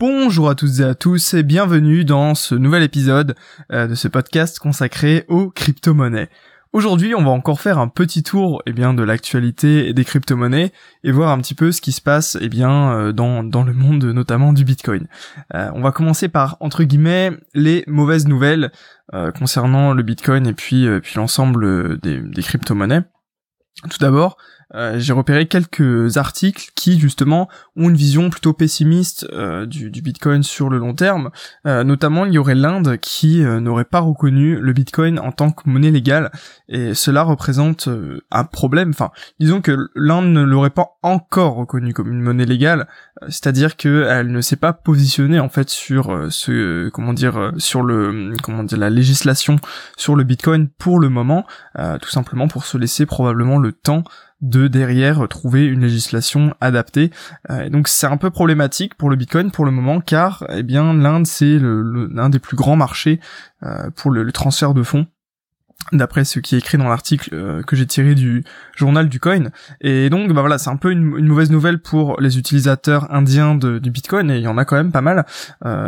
Bonjour à toutes et à tous et bienvenue dans ce nouvel épisode euh, de ce podcast consacré aux crypto-monnaies. Aujourd'hui, on va encore faire un petit tour eh bien de l'actualité des crypto-monnaies et voir un petit peu ce qui se passe eh bien euh, dans le monde notamment du Bitcoin. Euh, on va commencer par entre guillemets les mauvaises nouvelles concernant le Bitcoin et puis puis l'ensemble des, des crypto-monnaies. Tout d'abord, euh, j'ai repéré quelques articles qui justement ont une vision plutôt pessimiste euh, du, Bitcoin sur le long terme. Euh, notamment, il y aurait l'Inde qui n'aurait pas reconnu le Bitcoin en tant que monnaie légale, et cela représente un problème. Enfin, disons que l'Inde ne l'aurait pas encore reconnu comme une monnaie légale, c'est-à-dire qu'elle ne s'est pas positionnée en fait sur ce comment dire sur le comment dire la législation sur le Bitcoin pour le moment, tout simplement pour se laisser probablement le temps de derrière trouver une législation adaptée. Euh, donc c'est un peu problématique pour le Bitcoin pour le moment car eh bien l'Inde c'est l'un des plus grands marchés euh, pour le, transfert de fonds d'après ce qui est écrit dans l'article euh, que j'ai tiré du journal du coin. Et donc bah voilà c'est un peu une, mauvaise nouvelle pour les utilisateurs indiens du bitcoin et il y en a quand même pas mal.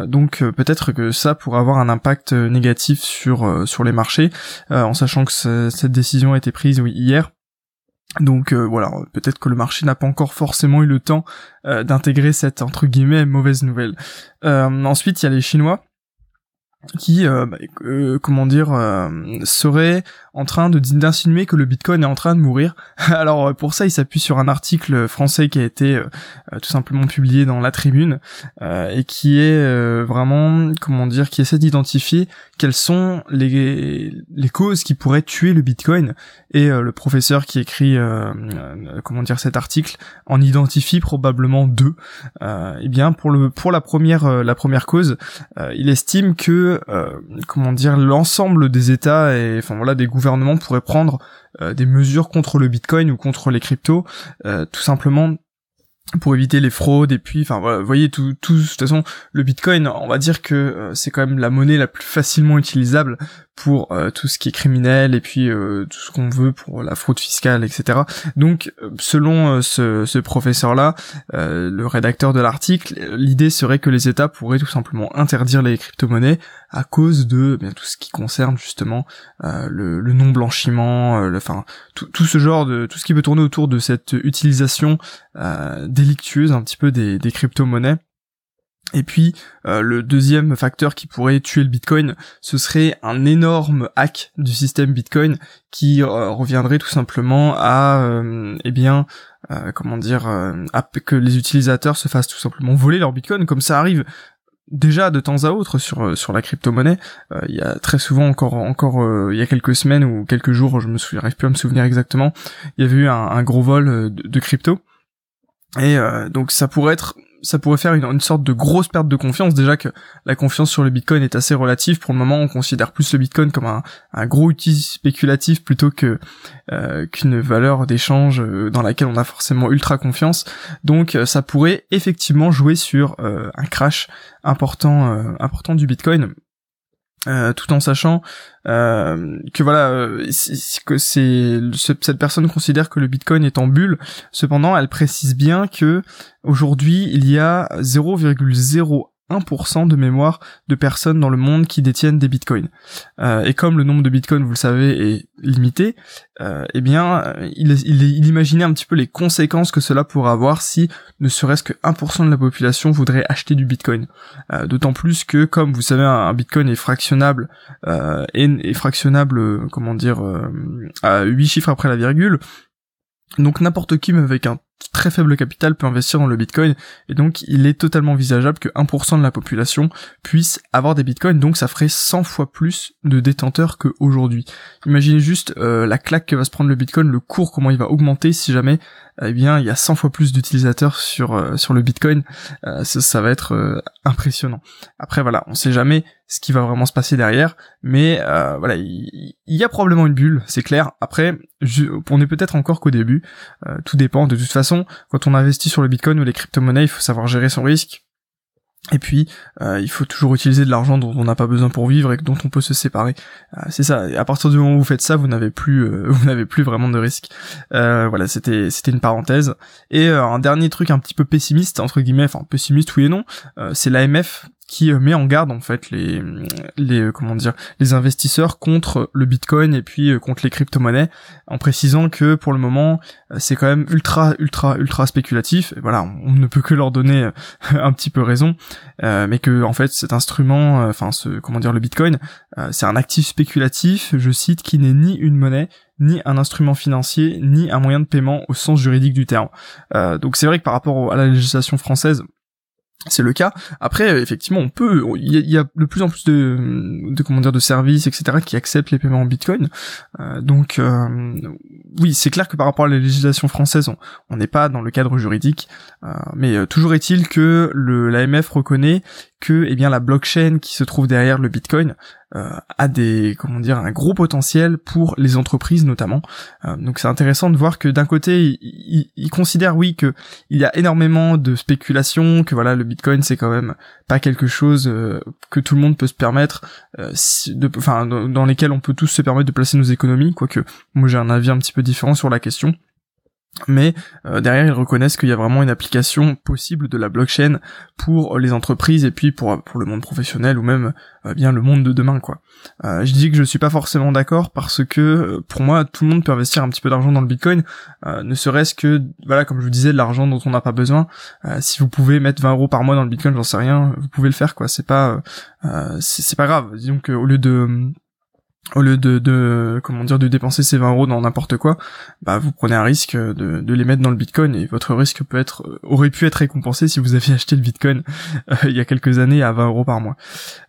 Donc peut-être que ça pourrait avoir un impact négatif sur sur les marchés en sachant que cette décision a été prise oui, hier donc euh, voilà, peut-être que le marché n'a pas encore forcément eu le temps euh, d'intégrer cette entre guillemets mauvaise nouvelle. Euh, ensuite, il y a les Chinois qui, bah, comment dire, seraient en train de d'insinuer que le Bitcoin est en train de mourir. Alors euh, pour ça, il s'appuie sur un article français qui a été euh, euh, tout simplement publié dans la Tribune et qui est vraiment comment dire, qui essaie d'identifier quelles sont les les causes qui pourraient tuer le Bitcoin et le professeur qui écrit comment dire cet article en identifie probablement deux. et bien pour le pour la première la première cause, il estime que comment dire l'ensemble des États et enfin voilà des gouvernements gouvernement pourrait prendre euh, des mesures contre le Bitcoin ou contre les cryptos, euh, tout simplement pour éviter les fraudes et puis enfin voilà vous voyez tout tout de toute façon le bitcoin on va dire que euh, c'est quand même la monnaie la plus facilement utilisable pour euh, tout ce qui est criminel et puis euh, tout ce qu'on veut pour la fraude fiscale etc donc selon ce, ce professeur là le rédacteur de l'article l'idée serait que les états pourraient tout simplement interdire les crypto-monnaies à cause de bien tout ce qui concerne justement le, le non blanchiment enfin tout, tout ce genre de tout ce qui peut tourner autour de cette utilisation délictueuse un petit peu des, des crypto-monnaies. Et puis euh, le deuxième facteur qui pourrait tuer le Bitcoin, ce serait un énorme hack du système Bitcoin qui euh, reviendrait tout simplement à, euh, eh bien, comment dire, à que les utilisateurs se fassent tout simplement voler leur Bitcoin, comme ça arrive déjà de temps à autre sur sur la crypto-monnaie. il y a très souvent encore encore il y a quelques semaines ou quelques jours, je me souviens, plus à me souvenir exactement, il y avait eu un, gros vol de crypto. Et euh, donc ça pourrait être ça pourrait faire une, sorte de grosse perte de confiance. Déjà que la confiance sur le Bitcoin est assez relative. Pour le moment on considère plus le Bitcoin comme un, gros outil spéculatif plutôt euh, qu'une valeur d'échange euh, dans laquelle on a forcément ultra confiance. Donc ça pourrait effectivement jouer sur un crash important important du Bitcoin euh, tout en sachant euh, que voilà euh, que c'est cette personne considère que le Bitcoin est en bulle. Cependant, elle précise bien que aujourd'hui il y a 0,0 1% de mémoire de personnes dans le monde qui détiennent des bitcoins. Euh, et comme le nombre de bitcoins, vous le savez, est limité, euh, eh bien, il, il, imaginait un petit peu les conséquences que cela pourrait avoir si ne serait-ce que 1% de la population voudrait acheter du bitcoin. Euh, d'autant plus que, comme vous savez, un, bitcoin est fractionnable, et, est fractionnable, comment dire, à 8 chiffres après la virgule, donc n'importe qui, même avec un très faible capital, peut investir dans le Bitcoin, et donc il est totalement envisageable que 1% de la population puisse avoir des Bitcoins, donc ça ferait 100 fois plus de détenteurs qu'aujourd'hui. Imaginez juste euh, la claque que va se prendre le Bitcoin, le cours, comment il va augmenter si jamais eh bien il y a 100 fois plus d'utilisateurs sur euh, sur le Bitcoin, euh, ça, va être euh, impressionnant. Après voilà, on sait jamais ce qui va vraiment se passer derrière, mais voilà, il, y, a probablement une bulle, c'est clair. Après, on est peut-être encore qu'au début, tout dépend. De toute façon, quand on investit sur le Bitcoin ou les crypto-monnaies, il faut savoir gérer son risque Et puis, euh, il faut toujours utiliser de l'argent dont on n'a pas besoin pour vivre et dont on peut se séparer. Euh, c'est ça. Et à partir du moment où vous faites ça, vous n'avez plus, euh, vous n'avez plus vraiment de risque. voilà, c'était, c'était une parenthèse. Et un dernier truc un petit peu pessimiste entre guillemets, enfin pessimiste oui et non, c'est l'AMF qui euh, met en garde en fait les les euh, comment dire les investisseurs contre le Bitcoin et puis euh, contre les crypto-monnaies en précisant que pour le moment c'est quand même ultra ultra ultra spéculatif et voilà on, ne peut que leur donner un petit peu raison mais que en fait cet instrument enfin ce comment dire le Bitcoin c'est un actif spéculatif je cite qui n'est ni une monnaie ni un instrument financier, ni un moyen de paiement au sens juridique du terme. donc c'est vrai que par rapport à la législation française, c'est le cas. Après, effectivement, on peut, il y, a de plus en plus de, de comment dire, de services, etc., qui acceptent les paiements en Bitcoin. Euh, donc, euh, oui, c'est clair que par rapport à la législation française, on n'est pas dans le cadre juridique. Euh, mais toujours est-il que l'AMF reconnaît que, eh bien, la blockchain qui se trouve derrière le Bitcoin euh, a des comment dire un gros potentiel pour les entreprises notamment. Euh, donc c'est intéressant de voir que d'un côté ils il, considèrent oui que il y a énormément de spéculation, que voilà le Bitcoin c'est quand même pas quelque chose euh, que tout le monde peut se permettre, de, enfin dans lesquels on peut tous se permettre de placer nos économies, quoique moi j'ai un avis un petit peu différent sur la question mais euh, derrière ils reconnaissent qu'il y a vraiment une application possible de la blockchain pour les entreprises et puis pour pour le monde professionnel ou même euh, bien le monde de demain quoi. Euh, je dis que je suis pas forcément d'accord parce que pour moi tout le monde peut investir un petit peu d'argent dans le Bitcoin, ne serait-ce que voilà comme je vous disais de l'argent dont on n'a pas besoin. si vous pouvez mettre 20 euros par mois dans le Bitcoin, j'en sais rien, vous pouvez le faire quoi. C'est pas c'est pas grave. Disons que au lieu de au lieu de, de comment dire de dépenser ces 20 euros dans n'importe quoi, bah vous prenez un risque de, de les mettre dans le Bitcoin et votre risque peut être euh, aurait pu être récompensé si vous aviez acheté le Bitcoin euh, il y a quelques années à 20 euros par mois.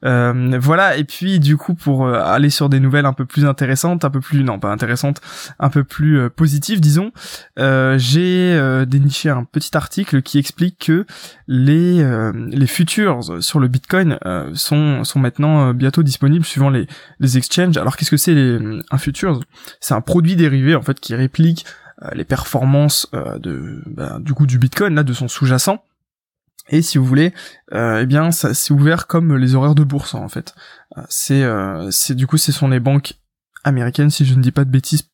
Euh, voilà et puis du coup pour euh, aller sur des nouvelles un peu plus intéressantes, un peu plus non pas intéressantes, un peu plus positives disons, j'ai déniché un petit article qui explique que les les futures sur le Bitcoin sont sont maintenant bientôt disponibles suivant les les exchanges alors qu'est-ce que c'est un futures C'est un produit dérivé en fait qui réplique euh, les performances euh, de bah, du coup du Bitcoin là de son sous-jacent. Et si vous voulez, euh, eh bien, ça c'est ouvert comme les horaires de bourse en fait. c'est, c'est du coup, ce sont les banques américaines, si je ne dis pas de bêtises,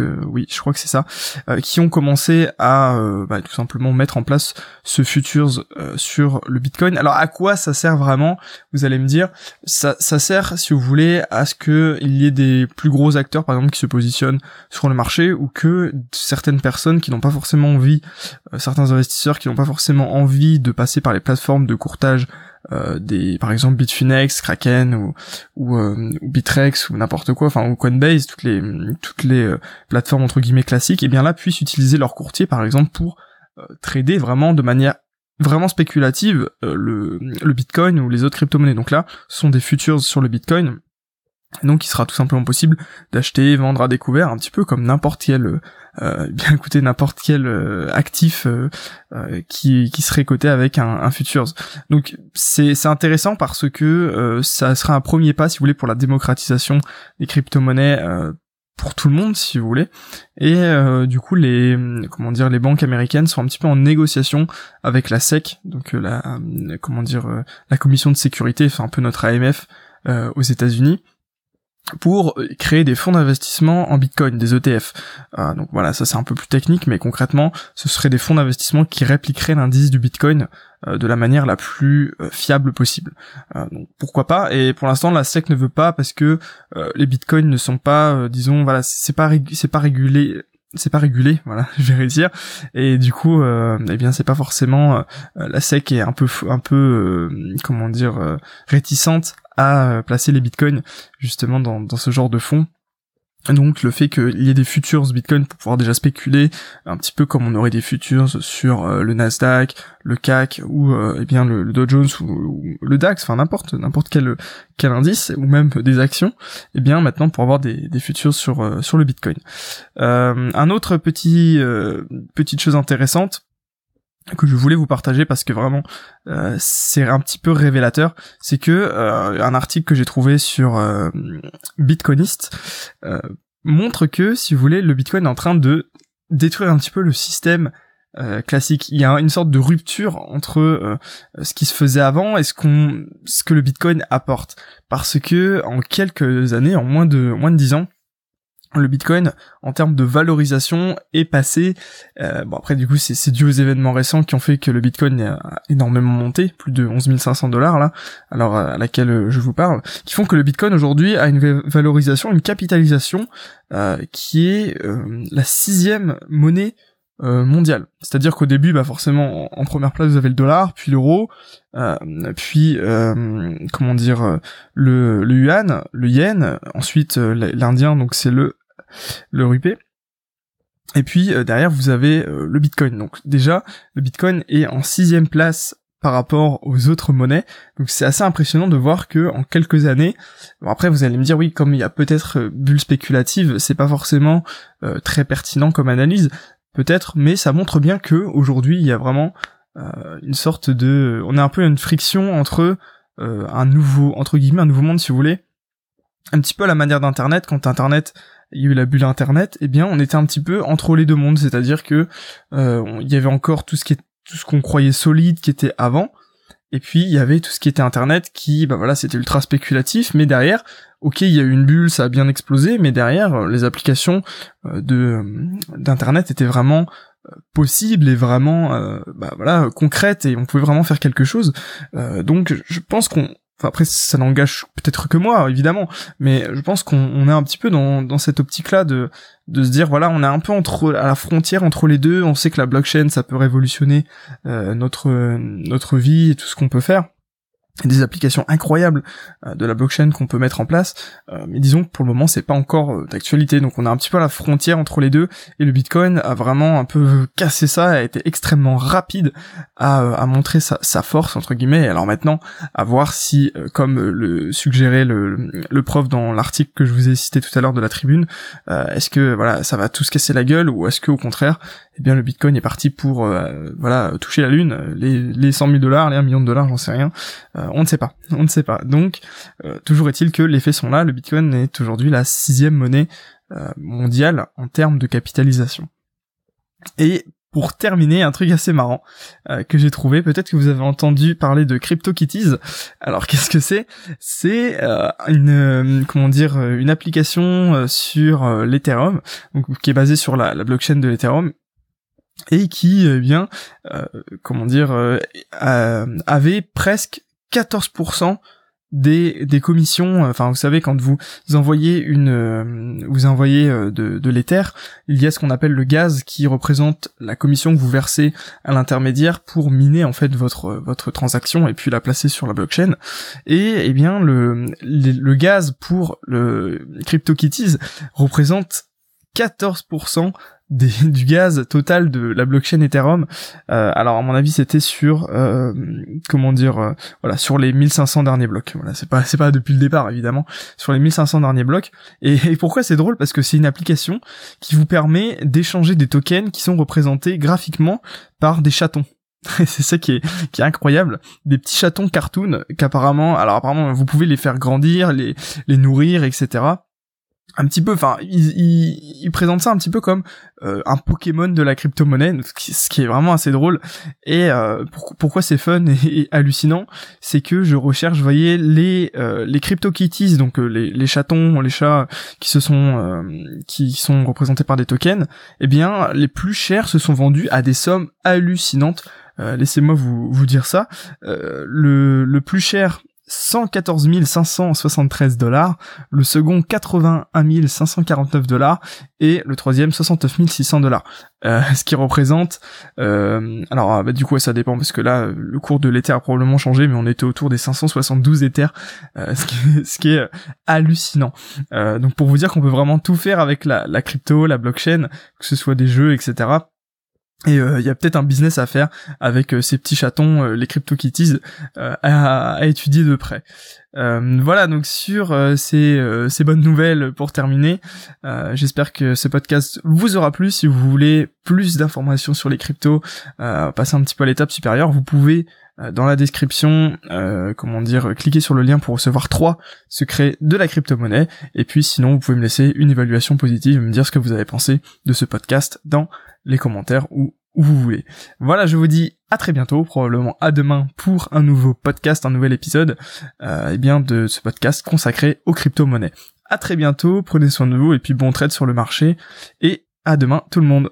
oui, je crois que c'est ça, euh, qui ont commencé à euh, bah, tout simplement mettre en place ce futures euh, sur le Bitcoin. Alors à quoi ça sert vraiment? Vous allez me dire, ça, ça sert si vous voulez à ce que il y ait des plus gros acteurs par exemple qui se positionnent sur le marché ou que certaines personnes qui n'ont pas forcément envie, certains investisseurs qui n'ont pas forcément envie de passer par les plateformes de courtage euh, des par exemple Bitfinex, Kraken ou ou, euh, Bitrex ou n'importe quoi, enfin ou Coinbase, toutes les toutes les euh, plateformes entre guillemets classiques, et eh bien là puissent utiliser leur courtier par exemple pour trader vraiment de manière vraiment spéculative le, le Bitcoin ou les autres crypto-monnaies. Donc là, ce sont des futures sur le Bitcoin donc il sera tout simplement possible d'acheter, vendre à découvert, un petit peu comme n'importe quel, euh, bien écoutez, n'importe quel euh, actif euh, qui, qui serait coté avec un, un futures. Donc c'est intéressant parce que ça sera un premier pas, si vous voulez, pour la démocratisation des crypto-monnaies pour tout le monde si vous voulez et du coup les comment dire les banques américaines sont un petit peu en négociation avec la SEC donc la comment dire la commission de sécurité enfin un peu notre AMF aux États-Unis pour créer des fonds d'investissement en Bitcoin, des ETF. Euh, donc voilà, ça c'est un peu plus technique, mais concrètement, ce seraient des fonds d'investissement qui répliqueraient l'indice du Bitcoin euh, de la manière la plus euh, fiable possible. donc pourquoi pas? Et pour l'instant, la SEC ne veut pas parce que les Bitcoins ne sont pas, disons, voilà, c'est pas c'est pas régulé c'est pas régulé, voilà, je vais dire. Et du coup, euh, eh bien, c'est pas forcément la SEC est un peu, un peu, comment dire, réticente à euh, placer les bitcoins justement dans, dans ce genre de fonds. Donc le fait qu'il y ait des futures Bitcoin pour pouvoir déjà spéculer, un petit peu comme on aurait des futures sur euh, le Nasdaq, le CAC ou euh, eh bien le, Dow Jones ou, le DAX, enfin n'importe n'importe quel quel indice ou même des actions, eh bien maintenant pour avoir des, des futures sur sur le Bitcoin. un autre petit petite chose intéressante, que je voulais vous partager parce que vraiment euh, c'est un petit peu révélateur, c'est que euh, un article que j'ai trouvé sur euh, Bitcoinist montre que si vous voulez le Bitcoin est en train de détruire un petit peu le système classique. Il y a une sorte de rupture entre ce qui se faisait avant et ce qu'on, ce que le Bitcoin apporte, parce que en quelques années, en moins de moins de dix ans, le Bitcoin en termes de valorisation est passé euh, bon après du coup c'est dû aux événements récents qui ont fait que le Bitcoin a énormément monté plus de 11 500 dollars là alors à laquelle euh, je vous parle qui font que le Bitcoin aujourd'hui a une valorisation une capitalisation euh, qui est la sixième monnaie mondiale. C'est-à-dire qu'au début bah forcément en, première place vous avez le dollar puis l'euro puis comment dire le yuan le yen ensuite l'indien donc c'est le le RUP. Et puis euh, derrière vous avez euh, le Bitcoin. Donc déjà le Bitcoin est en sixième place par rapport aux autres monnaies. Donc c'est assez impressionnant de voir que en quelques années, après vous allez me dire oui comme il y a peut-être euh, bulle spéculative, c'est pas forcément très pertinent comme analyse, peut-être, mais ça montre bien que aujourd'hui il y a vraiment une sorte de, on a un peu une friction entre un nouveau entre guillemets un nouveau monde si vous voulez, un petit peu à la manière d'internet quand internet il y a eu la bulle internet, eh bien on était un petit peu entre les deux mondes, c'est-à-dire que euh, il y avait encore tout ce qui est tout ce qu'on croyait solide qui était avant, et puis il y avait tout ce qui était internet qui bah voilà c'était ultra spéculatif, mais derrière ok il y a eu une bulle, ça a bien explosé, mais derrière euh, les applications euh, de d'internet étaient vraiment possibles et vraiment bah voilà concrètes. Et on pouvait vraiment faire quelque chose. donc je pense qu'on après, ça n'engage peut-être que moi, évidemment, mais je pense qu'on est un petit peu dans, cette optique-là de, de se dire, voilà, on est un peu entre à la frontière entre les deux. On sait que la blockchain, ça peut révolutionner euh, notre notre vie et tout ce qu'on peut faire des applications incroyables euh, de la blockchain qu'on peut mettre en place, euh, mais disons que pour le moment c'est pas encore euh, d'actualité, donc on a un petit peu la frontière entre les deux, et le Bitcoin a vraiment un peu cassé ça, a été extrêmement rapide à, à montrer sa, sa, force entre guillemets, alors maintenant à voir si, comme le suggérait le, le prof dans l'article que je vous ai cité tout à l'heure de la tribune, est-ce que voilà ça va tout se casser la gueule, ou est-ce que au contraire eh bien le Bitcoin est parti pour euh, voilà toucher la lune, les, les 100 000 dollars, les 1 million de dollars, j'en sais rien, euh, on ne sait pas, on ne sait pas. Donc euh, toujours est-il que les faits sont là, le Bitcoin est aujourd'hui la sixième monnaie mondiale en termes de capitalisation. Et pour terminer, un truc assez marrant que j'ai trouvé, peut-être que vous avez entendu parler de CryptoKitties. Alors qu'est-ce que c'est? C'est une comment dire une application sur l'Ethereum, qui est basée sur la, la blockchain de l'Ethereum et qui eh bien euh, comment dire euh, avait presque 14% des, des commissions, enfin vous savez quand vous envoyez une euh, vous envoyez de, de l'éther, il y a ce qu'on appelle le gaz qui représente la commission que vous versez à l'intermédiaire pour miner en fait votre votre transaction et puis la placer sur la blockchain. Et eh bien le le, gaz pour le CryptoKitties représente 14% du gaz total de la blockchain Ethereum. Euh, alors à mon avis c'était sur euh, comment dire euh, voilà sur les 1500 derniers blocs. Voilà c'est pas c'est pas depuis le départ évidemment sur les 1500 derniers blocs. Et, et pourquoi c'est drôle? Parce que c'est une application qui vous permet d'échanger des tokens qui sont représentés graphiquement par des chatons. c'est ça qui est, qui est incroyable. Des petits chatons cartoon qu'apparemment, alors apparemment vous pouvez les faire grandir, les, les nourrir, etc un petit peu, enfin, il, il, présente ça un petit peu comme euh, un Pokémon de la crypto-monnaie, ce qui est vraiment assez drôle. Et euh, pourquoi c'est fun et, hallucinant, c'est que je recherche, vous voyez, les euh, les crypto-kitties, donc les, les chatons, les chats qui se sont qui sont représentés par des tokens, eh bien, les plus chers se sont vendus à des sommes hallucinantes. Laissez-moi vous, vous dire ça. le, le plus cher 114 573 dollars, le second 81 549 dollars et le troisième 69 600 dollars. Euh, ce qui représente, euh, alors bah, du coup ça dépend parce que là le cours de l'Ether a probablement changé, mais on était autour des 572 Ethers, euh, ce, qui, est hallucinant. donc pour vous dire qu'on peut vraiment tout faire avec la crypto, la blockchain, que ce soit des jeux, etc. Et euh, il y a peut-être un business à faire avec euh, ces petits chatons, euh, les CryptoKitties, à, à, étudier de près. voilà donc sur ces, ces bonnes nouvelles pour terminer. J'espère que ce podcast vous aura plu. Si vous voulez plus d'informations sur les cryptos, passer un petit peu à l'étape supérieure, vous pouvez dans la description, comment dire, cliquer sur le lien pour recevoir trois secrets de la crypto-monnaie. Et puis sinon, vous pouvez me laisser une évaluation positive et me dire ce que vous avez pensé de ce podcast dans les commentaires ou où vous voulez. Voilà, je vous dis à très bientôt, probablement à demain pour un nouveau podcast, un nouvel épisode, euh, eh bien de ce podcast consacré aux crypto-monnaies. À très bientôt, prenez soin de vous et puis bon trade sur le marché et à demain tout le monde.